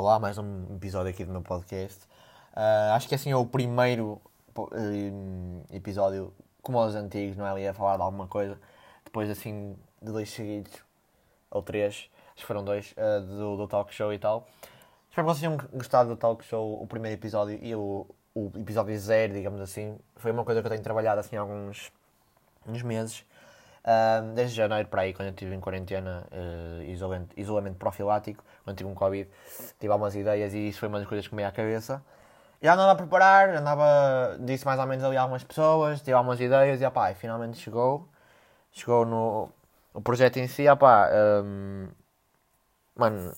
Olá, mais um episódio aqui do meu podcast. Uh, acho que assim é o primeiro uh, episódio, como aos antigos, não é? Ali a falar de alguma coisa. Depois assim de dois seguidos, ou três, acho que foram dois, uh, do, do talk show e tal. Espero que vocês tenham gostado do talk show, o primeiro episódio e o, o episódio zero, digamos assim. Foi uma coisa que eu tenho trabalhado assim há alguns uns meses. Desde janeiro para aí, quando eu estive em quarentena, uh, isolamento, isolamento profilático, quando tive um Covid, tive algumas ideias e isso foi uma das coisas que me veio à cabeça. Já andava a preparar, andava, disse mais ou menos ali a algumas pessoas, tive algumas ideias e opá, finalmente chegou. Chegou no o projeto em si, opá, um, mano,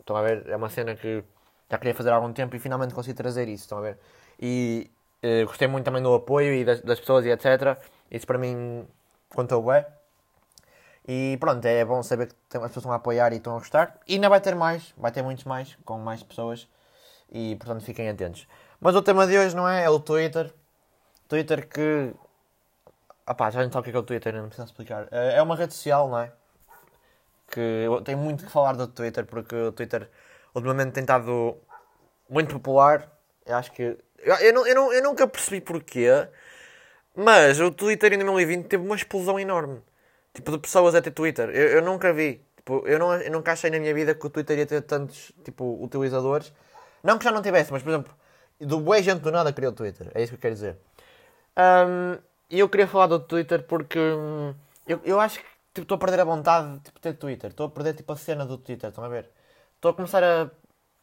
estão a ver, é uma cena que já queria fazer há algum tempo e finalmente consegui trazer isso, estão a ver? E uh, gostei muito também do apoio e das, das pessoas e etc. Isso para mim contou bem. E pronto, é bom saber que as pessoas estão a apoiar e estão a gostar. E ainda vai ter mais, vai ter muitos mais, com mais pessoas. E portanto fiquem atentos. Mas o tema de hoje não é? É o Twitter. Twitter que. Opá, já não sabe o que é, o Twitter, não preciso explicar. É, é uma rede social, não é? Que tenho muito que falar do Twitter porque o Twitter ultimamente tem estado muito popular. Eu acho que. Eu, eu, eu, eu nunca percebi porquê. Mas o Twitter em 2020 teve uma explosão enorme. Tipo, de pessoas a ter Twitter. Eu, eu nunca vi. Tipo, eu, não, eu nunca achei na minha vida que o Twitter ia ter tantos, tipo, utilizadores. Não que já não tivesse, mas, por exemplo, do boa gente do nada criou o Twitter. É isso que eu quero dizer. E eu queria falar do Twitter porque um, eu, eu acho que tipo, estou a perder a vontade de tipo, ter Twitter. Estou a perder tipo, a cena do Twitter, estão a ver? Estou a começar a,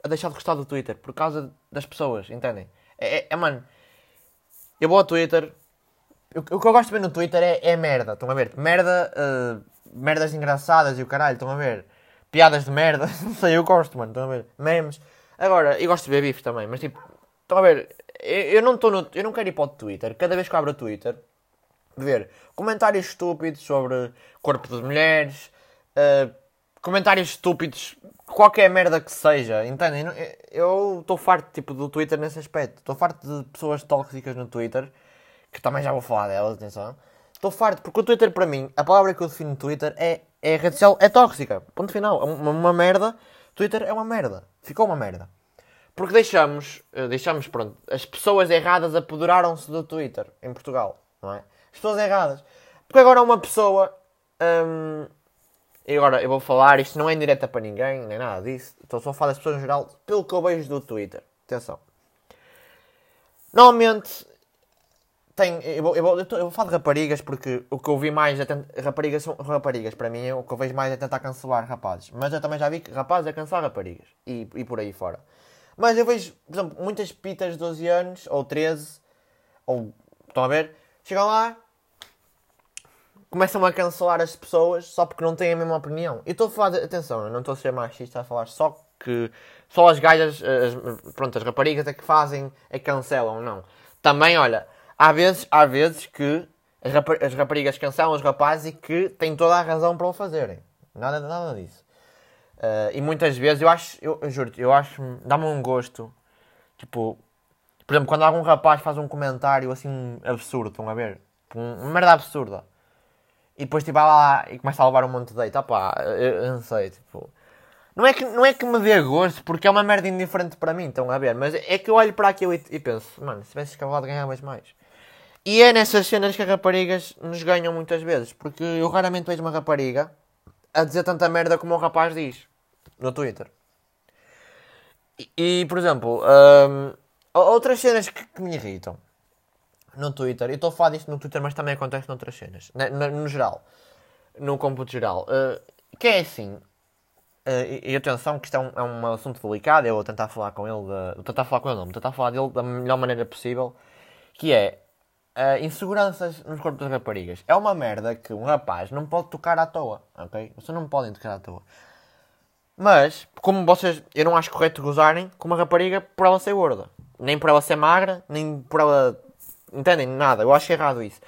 a deixar de gostar do Twitter por causa das pessoas, entendem? É, é, é mano, eu vou ao Twitter, o, que eu gosto de ver no Twitter é, é merda, estão a ver? Merda, uh, merdas engraçadas e o caralho, estão a ver? Piadas de merda, não sei, eu gosto, mano, estão a ver? Memes. Agora, eu gosto de ver bife também, mas tipo, estão a ver? Eu, eu não estou. Eu não quero ir para o Twitter, cada vez que eu abro o Twitter, ver comentários estúpidos sobre corpo de mulheres, uh, comentários estúpidos, qualquer merda que seja, entendem? Eu estou farto tipo, do Twitter nesse aspecto. Estou farto de pessoas tóxicas no Twitter que também já vou falar delas, atenção. Estou farto, porque o Twitter para mim, a palavra que eu defino no Twitter é, é rede social, é tóxica. Ponto final. É uma, uma merda. Twitter é uma merda. Ficou uma merda. Porque deixamos, eh, deixamos, pronto, as pessoas erradas apoderaram-se do Twitter em Portugal, não é? As pessoas erradas. Porque agora uma pessoa. Hum, e agora eu vou falar, isto não é indireta para ninguém, nem nada disso. Estou só a falar das pessoas em geral, pelo que eu vejo do Twitter. Atenção. Normalmente tem, eu, vou, eu, eu, vou falar de raparigas porque o que eu vi mais é raparigas são raparigas. Para mim o que eu vejo mais é tentar cancelar rapazes. Mas eu também já vi que rapazes é cancelar raparigas. E, e por aí fora. Mas eu vejo por exemplo muitas pitas de 12 anos ou 13 ou estão a ver? Chegam lá começam a cancelar as pessoas só porque não têm a mesma opinião. E estou a falar de, atenção eu não estou a ser machista a falar só que só as gajas as, pronto as raparigas é que fazem é que cancelam não. Também olha há vezes, há vezes que as, as raparigas cancelam os rapazes e que têm toda a razão para o fazerem. Nada, nada disso. Uh, e muitas vezes eu acho, eu, eu juro eu acho, dá-me um gosto. Tipo, por exemplo, quando algum rapaz faz um comentário assim absurdo, estão a ver? Uma merda absurda. E depois tipo, vai lá e começa a levar um monte de deita. Pá, eu, eu não sei, tipo. Não é, que, não é que me dê gosto, porque é uma merda indiferente para mim, estão a ver? Mas é que eu olho para aquilo e, e penso, mano, se tivesse acabado ganhavas mais. E é nessas cenas que as raparigas nos ganham muitas vezes. Porque eu raramente vejo uma rapariga a dizer tanta merda como o rapaz diz no Twitter. E, e por exemplo, um, outras cenas que, que, me irritam no Twitter, eu estou a falar disto no Twitter, mas também acontece noutras cenas, no, geral, no cômputo geral, uh, que é assim. Uh, e, e, atenção, que isto é um, é um, assunto delicado. Eu vou tentar falar com ele, de, vou tentar falar com ele, não, vou tentar falar dele da melhor maneira possível. Que é Uh, inseguranças nos corpos das raparigas. É uma merda que um rapaz não pode tocar à toa, ok? Vocês não podem tocar à toa. Mas, como vocês, eu não acho correto gozarem com uma rapariga por ela ser gorda. Nem por ela ser magra, nem por ela. Entendem? Nada. Eu acho errado isso.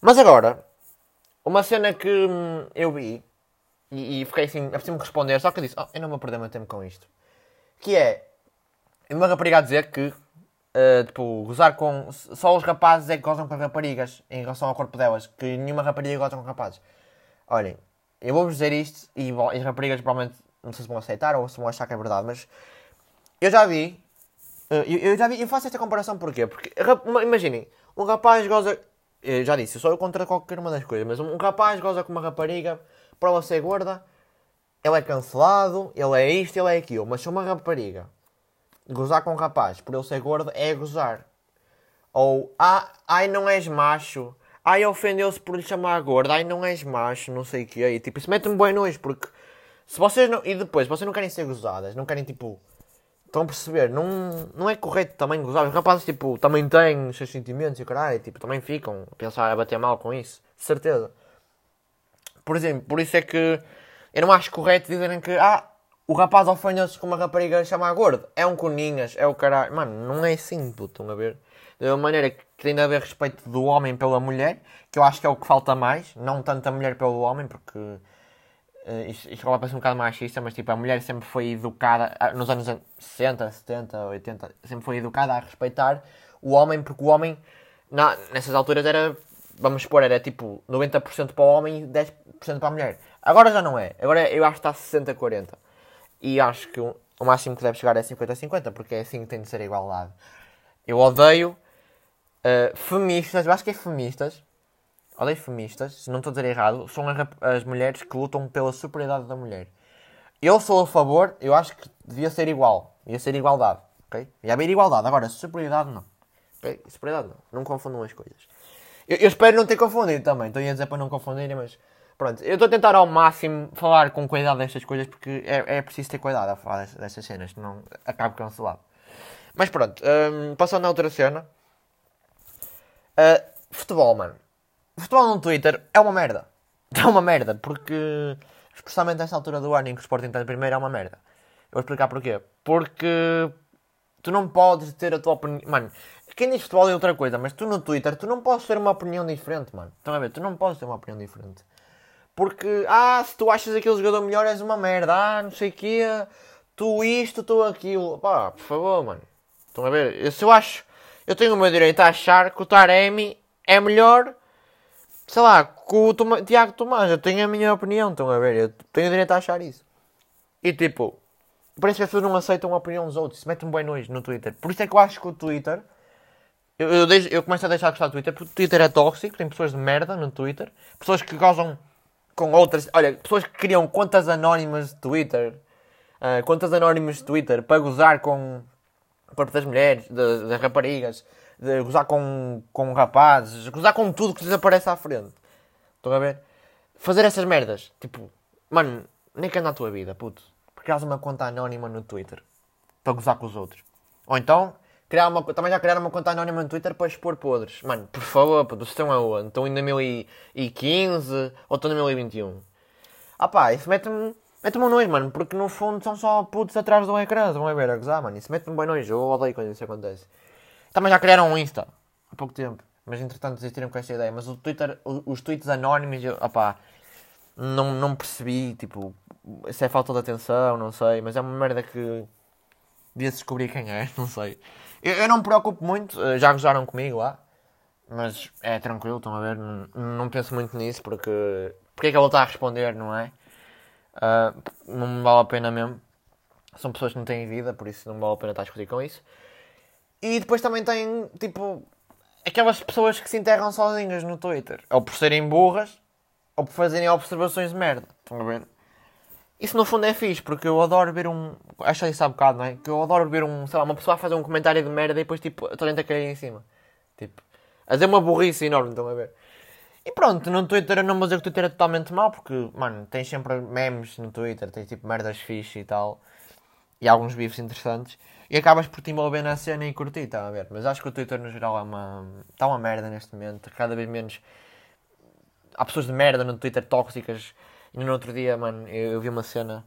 Mas agora, uma cena que hum, eu vi e, e fiquei assim, a me responder, só que eu disse: oh, eu não vou perder meu tempo com isto. Que é uma rapariga a dizer que Uh, tipo, gozar com. Só os rapazes é que gozam com as raparigas em relação ao corpo delas, que nenhuma rapariga goza com rapazes. Olhem, eu vou-vos dizer isto e as raparigas provavelmente não sei se vão aceitar ou se vão achar que é verdade, mas eu já vi. eh, Eu, eu já vi. Eu faço esta comparação porquê? Porque, imaginem, um rapaz goza. Eu já disse, eu sou contra qualquer uma das coisas, mas um rapaz goza com uma rapariga, prova ser gorda, ele é cancelado, ele é isto, ele é aquilo. Mas se uma rapariga gozar com um rapaz por ele ser gordo, é gozar. Ou, ah, ai não és macho, ai ofendeu-se por lhe chamar gordo, ai não és macho, não sei o que. E tipo, isso mete-me bem nojo, porque se vocês não. E depois, vocês não querem ser gozadas, não querem tipo. Estão a perceber? Não, não é correto também gozar. Os rapazes, tipo, também têm os seus sentimentos e caralho, tipo, também ficam a pensar a bater mal com isso. De certeza. Por exemplo, por isso é que eu não acho correto dizerem que, ah, o rapaz ofendeu-se com uma rapariga chamar gordo. É um coninhas, é o caralho. Mano, não é assim, puto, a ver? Da maneira que tem de haver respeito do homem pela mulher, que eu acho que é o que falta mais, não tanto a mulher pelo homem, porque eh, isto, isto parece um bocado machista, mas tipo, a mulher sempre foi educada, ah, nos anos 60, 70, 80, sempre foi educada a respeitar o homem, porque o homem, na, nessas alturas era, vamos supor, era tipo 90% para o homem e 10% para a mulher. Agora já não é, agora eu acho que está 60-40. E acho que o, máximo que deve chegar é 50-50, porque é assim que tem de ser a igualdade. Eu odeio eh, feministas, eu acho que é feministas, odeio feministas, se não estou a dizer errado, são as, as mulheres que lutam pela superioridade da mulher. Eu sou a favor, eu acho que devia ser igual, devia ser igualdade, ok? Devia haver igualdade, agora superioridade não. ok? Superioridade não, não confundam as coisas. Eu, eu espero não ter confundido também, estou a dizer para não confundirem, mas pronto, eu estou a tentar ao máximo falar com cuidado destas coisas porque é, é preciso ter cuidado a falar destas, cenas, senão acabo cancelado. Mas pronto, hum, passando a outra cena. Uh, futebol, mano. Futebol no Twitter é uma merda. É uma merda, porque especialmente nesta altura do ano em que o Sporting está em primeiro é uma merda. Eu vou explicar porquê. Porque tu não podes ter a tua opinião. Mano, quem diz futebol é outra coisa, mas tu no Twitter tu não podes ter uma opinião diferente, mano. Estão a ver? Tu não podes ter uma opinião diferente. Porque, ah, se tu achas aquele jogador melhor és uma merda, ah, não sei o quê, tu isto, tu aquilo. Pá, por favor, mano. Estão a ver? Eu- Se eu acho, eu tenho o meu direito a achar que o Taremi é melhor, sei lá, que o Toma- Tiago Tomás. Eu tenho a minha opinião, estão a ver? Eu tenho o direito a achar isso. E tipo, parece que as pessoas não aceitam a opinião dos outros. Isso mete-me bem nojo no Twitter. Por isso é que eu acho que o Twitter. Eu, eu, deixo- eu começo a deixar de gostar do Twitter porque o Twitter é tóxico. Tem pessoas de merda no Twitter. Pessoas que gozam com outras. Olha, pessoas que criam contas anónimas de Twitter. ah, contas anónimas de Twitter para gozar com o corpo das mulheres, de- das raparigas, de gozar com, com rapazes, gozar com tudo que lhes aparece à frente. Estão a ver? Fazer essas merdas. Tipo, mano, nem que anda a tua vida, puto. Porque uma conta anónima no Twitter para gozar com os outros. Ou então, criar uma, também já criaram uma conta anónima no Twitter para expor podres. Mano, por favor, puto, vocês estão aonde? Estão em 2015 ou estão em 2021? Ah pá, isso mete-me mete-me um nojo, mano, porque no fundo são só putos atrás do ecrã, estão a ver a gozar, mano. Isso mete-me bem nojo, eu odeio quando isso acontece. Também já criaram um Insta há pouco tempo, mas entretanto desistiram com esta ideia. Mas o Twitter, os tweets anónimos, eu, opá, não, não percebi, tipo, se é falta de atenção, não sei, mas é uma merda que devia-se descobrir quem é, não sei. Eu, eu não me preocupo muito, eh, já gozaram comigo lá, mas é tranquilo, estão a ver, não, não penso muito nisso porque. Porque é que eu estar a responder, não é? Ah, não me vale a pena mesmo. São pessoas que não têm vida, por isso não me vale a pena estar a discutir com isso. E depois também tem, tipo, aquelas pessoas que se enterram sozinhas no Twitter. Ou por serem burras, ou por fazerem observações de merda. Estão a ver? Isso no fundo é fixe, porque eu adoro ver um. Acho isso há bocado, não é? Que eu adoro ver um. Sei lá, uma pessoa a fazer um comentário de merda e depois, tipo, a gente a cair em cima. Tipo, a dizer uma burrice enorme, estão a ver? E pronto, no Twitter eu não vou dizer que o Twitter é totalmente mau, porque, mano, tens sempre memes no Twitter, tens tipo merdas fixe e tal, e alguns bifes interessantes, e acabas por te envolver na cena e curtir, tá a ver? Mas acho que o Twitter no geral é uma. está uma merda neste momento, cada vez menos. Há pessoas de merda no Twitter tóxicas, e no outro dia, mano, eu, eu vi uma cena.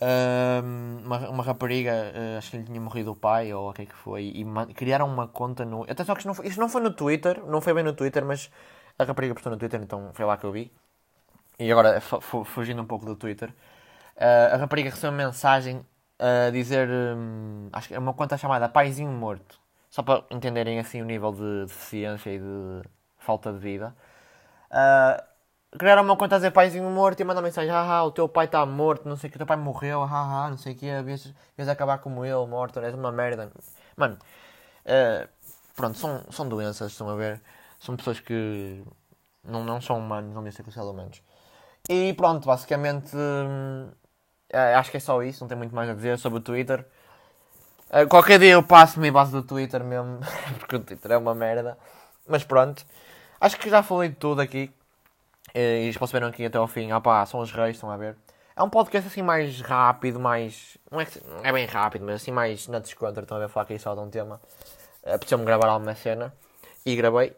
ahm, uma, uma rapariga, eh, acho que lhe tinha morrido o pai ou o que é que foi, e criaram uma conta no. Atenção que isto não, foi, isto não foi no Twitter, não foi bem no Twitter, mas a rapariga postou no Twitter, então foi lá que eu vi. E agora, fu- fu- fugindo um pouco do Twitter, eh, a rapariga recebeu uma mensagem a dizer. hum, acho que é uma conta chamada Paizinho Morto. Só para entenderem assim o nível de deficiência e de falta de vida. Ah, criaram uma conta a dizer paizinho morto e mandam mensagem, haha, o teu pai está morto, não sei o que, o teu pai morreu, haha, não sei o que, vias acabar como ele, morto, és uma merda. Mano, uh, pronto, são, são doenças, estão a ver? São pessoas que não, não são humanos, não devem ser considerados humanos. E pronto, basicamente, uh, acho que é só isso, não tem muito mais a dizer sobre o Twitter. Uh, qualquer dia eu passo-me a base do Twitter mesmo, porque o Twitter é uma merda. Mas pronto, acho que já falei de tudo aqui. E eles perceberam aqui até ao fim. Ah pá, são os reis, estão a ver. É um podcast assim mais rápido, mais. Não é, não é bem rápido, mas assim mais na descontra. Estão a ver falar aqui só de um tema. Apeteceu-me gravar alguma cena. E gravei.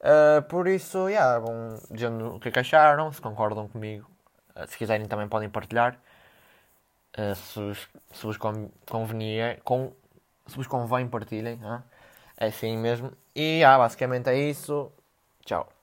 Uh, por isso, yeah, vão dizendo o que é que acharam, se concordam comigo. Uh, se quiserem também podem partilhar. Uh, se, vos, se vos convenier, com, se vos convém, partilhem. É assim mesmo. E yeah, basicamente é isso. Tchau.